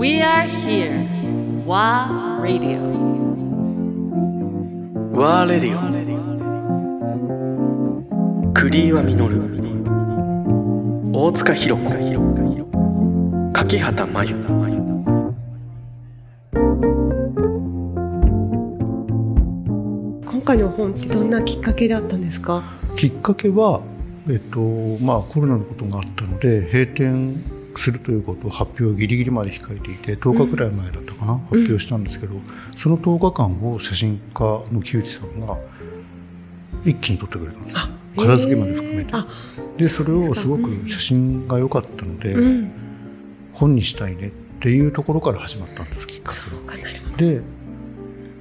We are here. WA Radio. ワーレディオクリーワミノル大塚弘子。柿畑真由。今回の本ってどんなきっかけだったんですか？きっかけは、えっとまあ、コロナのことがあったので閉店するということを発表ギリギリまで控えていて10日くらい前だったかな、発表したんですけど、その10日間を写真家の木内さんが一気に撮ってくれたんです。よ片付けまで含めて。あでそれをすごく写真が良かったので、うん。本にしたいねっていうところから始まったんですきっかけで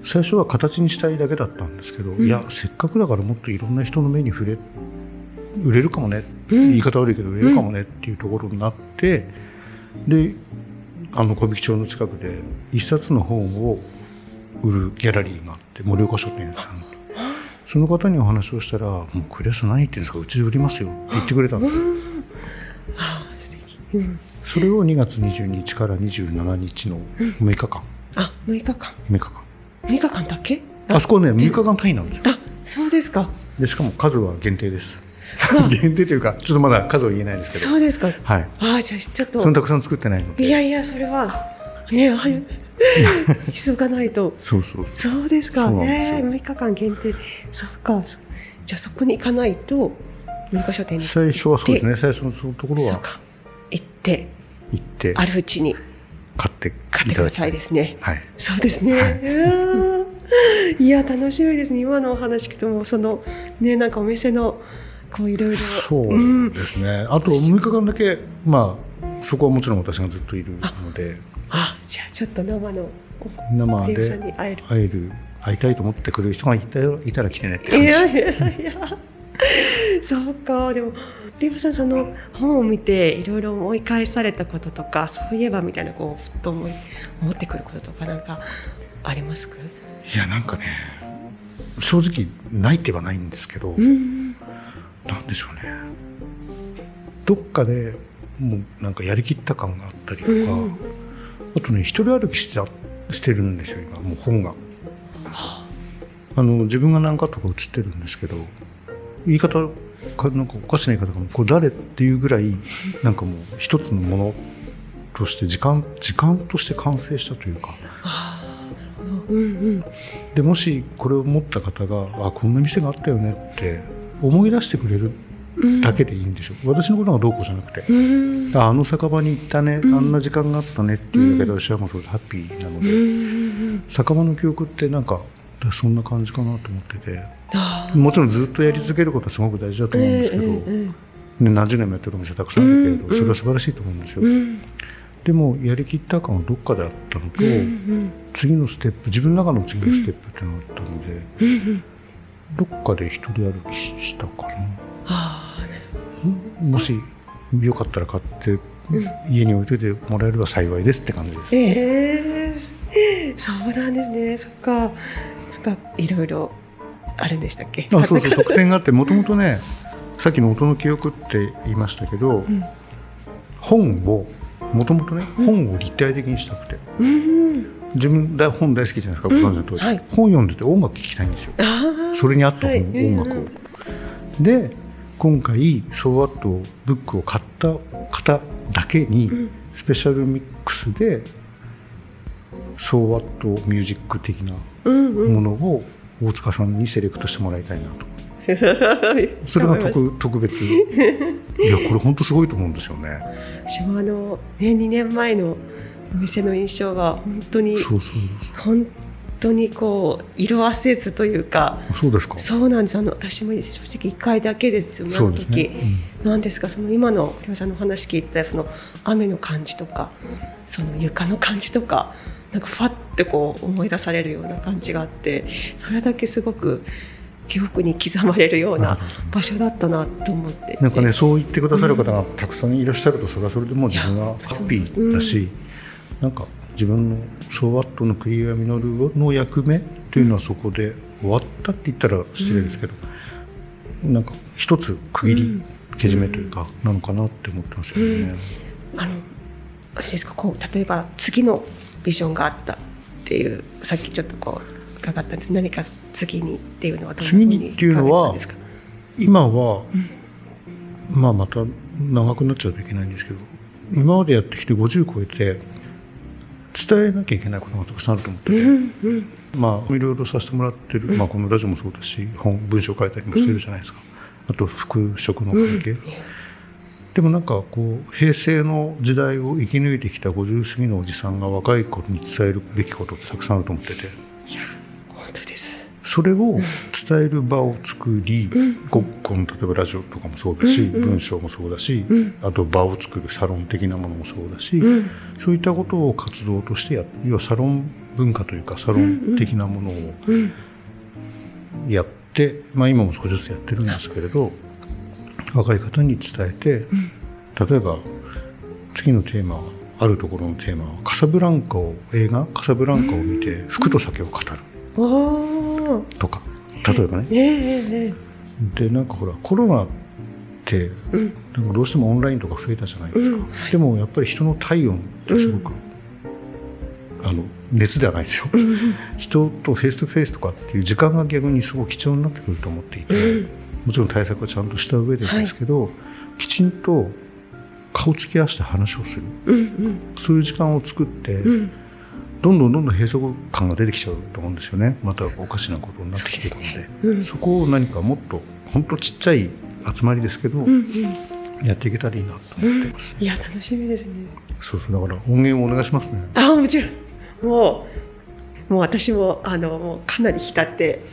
最初は形にしたいだけだったんですけど、いやせっかくだからもっといろんな人の目に触れ売れるかもね、言い方悪いけど売れるかもねっていうところになって、であの小引町の近くで一冊の本を売るギャラリーがあって盛岡書店さんその方にお話をしたら「もうクレアさん何言ってるんですかうちで売りますよ」って言ってくれたんです。あ素敵。うん。それを2月22日から27日の6日間。あ6日間。6日間。6日間だけ？あそこはね6日間単位なんですよ。あそうですか。でしかも数は限定です 限定というかちょっとまだ数は言えないですけど。そうですか。はい。あじゃあちょっと。そんなたくさん作ってないので。いやいやそれはねあ 急がないと。そうそうそう。ですか。そうなんですよ。えー、6日間限定。そうか。そじゃあそこに行かないと6日書店に最初はそうですね。最初のそのところは。そうか。行って。行って。あるうちに。買って買ってくださいですね。はい。そうですね、はい。いや楽しみですね。今のお話聞くともうそのねなんかお店のこういろいろ。そううんですね、あと6日間だけまあそこはもちろん私がずっといるので。あじゃあちょっと生の生で会える。会える会いたいと思ってくれる人がいたいたら来てねってい感じ。やいやいや。そうか。でもリーブさんその本を見ていろいろ思い返されたこととかそういえばみたいなこうふっと思い思ってくることとかなんかありますか？いやなんかね正直ないってはないんですけど、うんなんでしょうね。どっかでもうなんかやりきった感があったりとか、うん。あとね一人歩きしちゃしてるんですよ今もう本が。あの自分が何かとか写ってるんですけど言い方かなんかおかしな言い方かも。これ誰っていうぐらいなんかもう一つのものとして時間時間として完成したというか。うんうん。でもしこれを持った方があこんな店があったよねって思い出してくれるだけでいいんですよ、私のことがどうこうじゃなくて、うん。ああの酒場に行ったね、あんな時間があったねっていうだけで私はもうそれでハッピーなので、うん。酒場の記憶ってなんかそんな感じかなと思ってて。あもちろんずっとやり続けることはすごく大事だと思うんですけど、ね何十年もやってるお店たくさんあるけれど、それは素晴らしいと思うんですよ、うん。でもやりきった感はどっかであったのと、うん次のステップ自分の中の次のステップっていうのがあったので、どっかで一人歩きしたかな。ああねもしよかったら買って、家に置いといてもらえれば幸いですって感じです、ええそうなんですね。そっか。なんかいろいろあるんでしたっけ？あそうそう。特典があってもともとねさっきの音の記憶って言いましたけど、本をもともとね本を立体的にしたくて、自分だ本大好きじゃないですかご存知の通り、はい。本読んでて音楽聴きたいんですよ。ああそれに合った音楽を。で今回「ソーアットブックを買った方だけにスペシャルミックスで「ソーアットミュージック的なものを大塚さんにセレクトしてもらいたいなと。それが特特別。いやこれ本当すごいと思うんですよね。私もあのね2年前のお店の印象が本当にそうそう。本当にこう色あせずというかそうですか。そうなんです。あの私も正直1回だけです。そうですね。時、なんですがその今のりょうさんのお話聞いてたその雨の感じとかその床の感じとかなんかファッてこう思い出されるような感じがあってそれだけすごく記憶に刻まれるような場所だったなと思って。なんかねそう言ってくださる方がたくさんいらっしゃるとそれはそれでもう自分はハッピーだし、なんか自分のソーワットのクリアミノルの役目というのはそこで終わったって言ったら失礼ですけど、なんか一つ区切り、けじめというかなのかなって思ってますよね。あのあれですかこう例えば次のビジョンがあったっていうさっきちょっとこう伺ったんです。何か次にっていうのはどんなふう次にっていうのは今は、まあまた長くなっちゃうといけないんですけど今までやってきて50超えて伝えなきゃいけないことがたくさんあると思ってて、まあいろいろさせてもらってる、まあ、このラジオもそうだし本文章書いたりもしてるじゃないですか、あと服飾の関係、でもなんかこう平成の時代を生き抜いてきた50過ぎのおじさんが若い子に伝えるべきことってたくさんあると思ってて。本当です。それを伝える場を作り、ここの例えばラジオとかもそうだし、文章もそうだし、あと場を作るサロン的なものもそうだし、そういったことを活動としてや要はサロン文化というかサロン的なものをやって、まあ、今も少しずつやってるんですけれど若い方に伝えて例えば次のテーマあるところのテーマはカサブランカを映画「カサブランカ」を見て服と酒を語るとか例えばね。ええええでなんかほらコロナってなんかどうしてもオンラインとか増えたじゃないですか、でもやっぱり人の体温ってすごく、あの熱ではないですよ、人とフェイスとフェイスとかっていう時間が逆にすごく貴重になってくると思っていて、もちろん対策はちゃんとした上でですけど、きちんと顔つき合わせて話をする、そういう時間を作って、どんどんどんどん閉塞感が出てきちゃうと思うんですよね。またおかしなことになってきてるので。そこを何かもっと本当ちっちゃい集まりですけど、やっていけたらいいなと思ってます、いや楽しみですね。そうそう。だから音源をお願いしますね。あもちろん。もうもう私もあのもうかなり浸って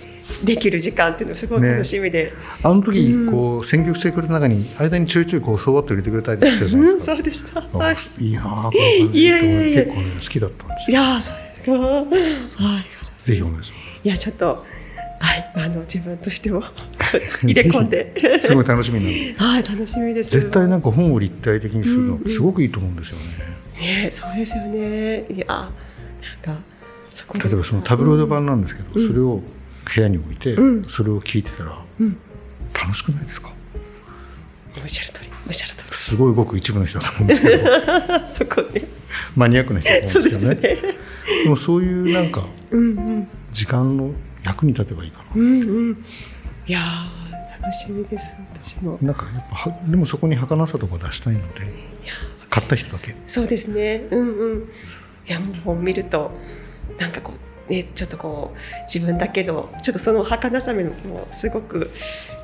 できる時間っていうのすごい楽しみで、あの時こう選曲してくれた中に間にちょいちょいこうそうわっと入れてくれたりしてるじゃないうんですかそうでした、あはい、いいなあこの感じいやいやいや。結構ね好きだったんですいよやーそれがはいぜひお願いしまいやちょっとはい。あの自分としても 入れ込んで。すすごい楽しみになるはい楽しみです。絶対なんか本を立体的にするのすごくいいと思うんですよね、ねそうですよね。いやなんか例えばそのタブロイド版なんですけど、それを部屋に置いて、うん。それを聞いてたら、ん。楽しくないですか？おっしゃる通り。おっしゃる通すごいごく一部の人だと思うんですけど。り そこね。マニアックな人だと思うんでですすけどね。よね。でもそういうなんかうんうん。時間の役に立てばいいかうんうん。いやー楽しみです。私も。ななんかやっぱはでもそこに儚さとか出したいので買った人だけ。そうですね。うんうん。いやもう本見るとなんかこうねちょっとこう自分だけどちょっとその儚さめもすごく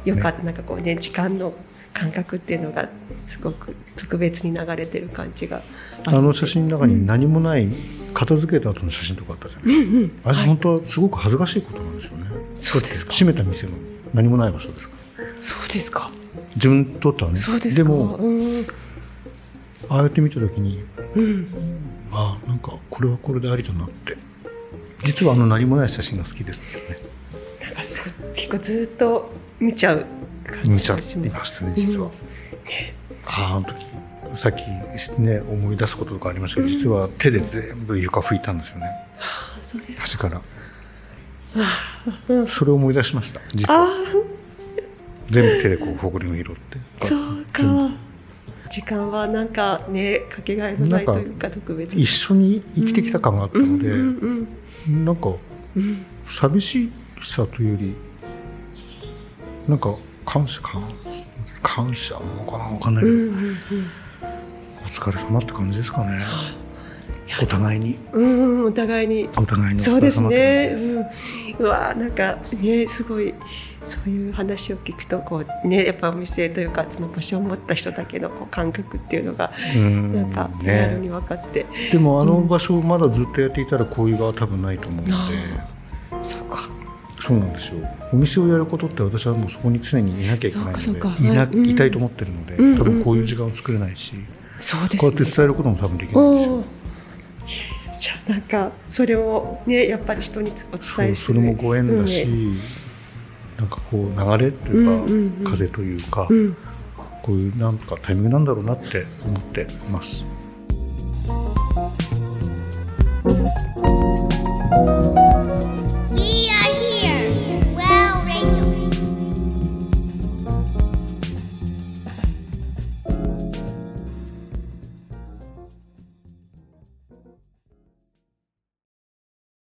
良かった、なんかこうね時間の感覚っていうのがすごく特別に流れてる感じが。あの写真の中に何もない片付けた後の写真とかあったじゃないですか、うんうんあれ本当はすごく恥ずかしいことなんですよね。そうですか。閉めた店の何もない場所ですか？らそうですか。自分にとってはね。そうですか。もうん。ああやって見た時にうん。ああなんかこれはこれでありだなって実はあの何もない写真が好きですけどね。なんかすごい結構ずっと見ちゃう感見ちゃいじがします。ましたね実は、うん。ねあの時さっきね思い出すこととかありましたけど、実は手で全部床拭いたんですよね。あそうです端から。うん。それを思い出しました実あは全部手でこうほこりの色って。あそう。か時間はなんかねかけがえのないというか特別一緒に生きてきた感があったので、うんうんなんかうん。寂しさというよりなんか感謝感感謝なのかなわかんないけど、うんうんお疲れ様って感じですかねお互いに。うんうんお互いに。お互いにおそうですね。うん。うわなんかねすごいそういう話を聞くとこうねやっぱお店というかその場所を持った人だけのこう感覚っていうのがうん。なんかリアルにね分かって、でもあの場所をまだずっとやっていたらこういう場は多分ないと思うので、そうか。そうなんですよ。お店をやることって私はもうそこに常にいなきゃいけないのでいないたいと思ってるので、うん多分こういう時間を作れないし、そうですね。こうやって伝えることも多分できないんですよじゃあなんかそれをねやっぱり人におそ伝えするうそれもご縁だし、うん。なんかこう流れというか、風というか、うん。こういうなんかタイミングなんだろうなって思っています。「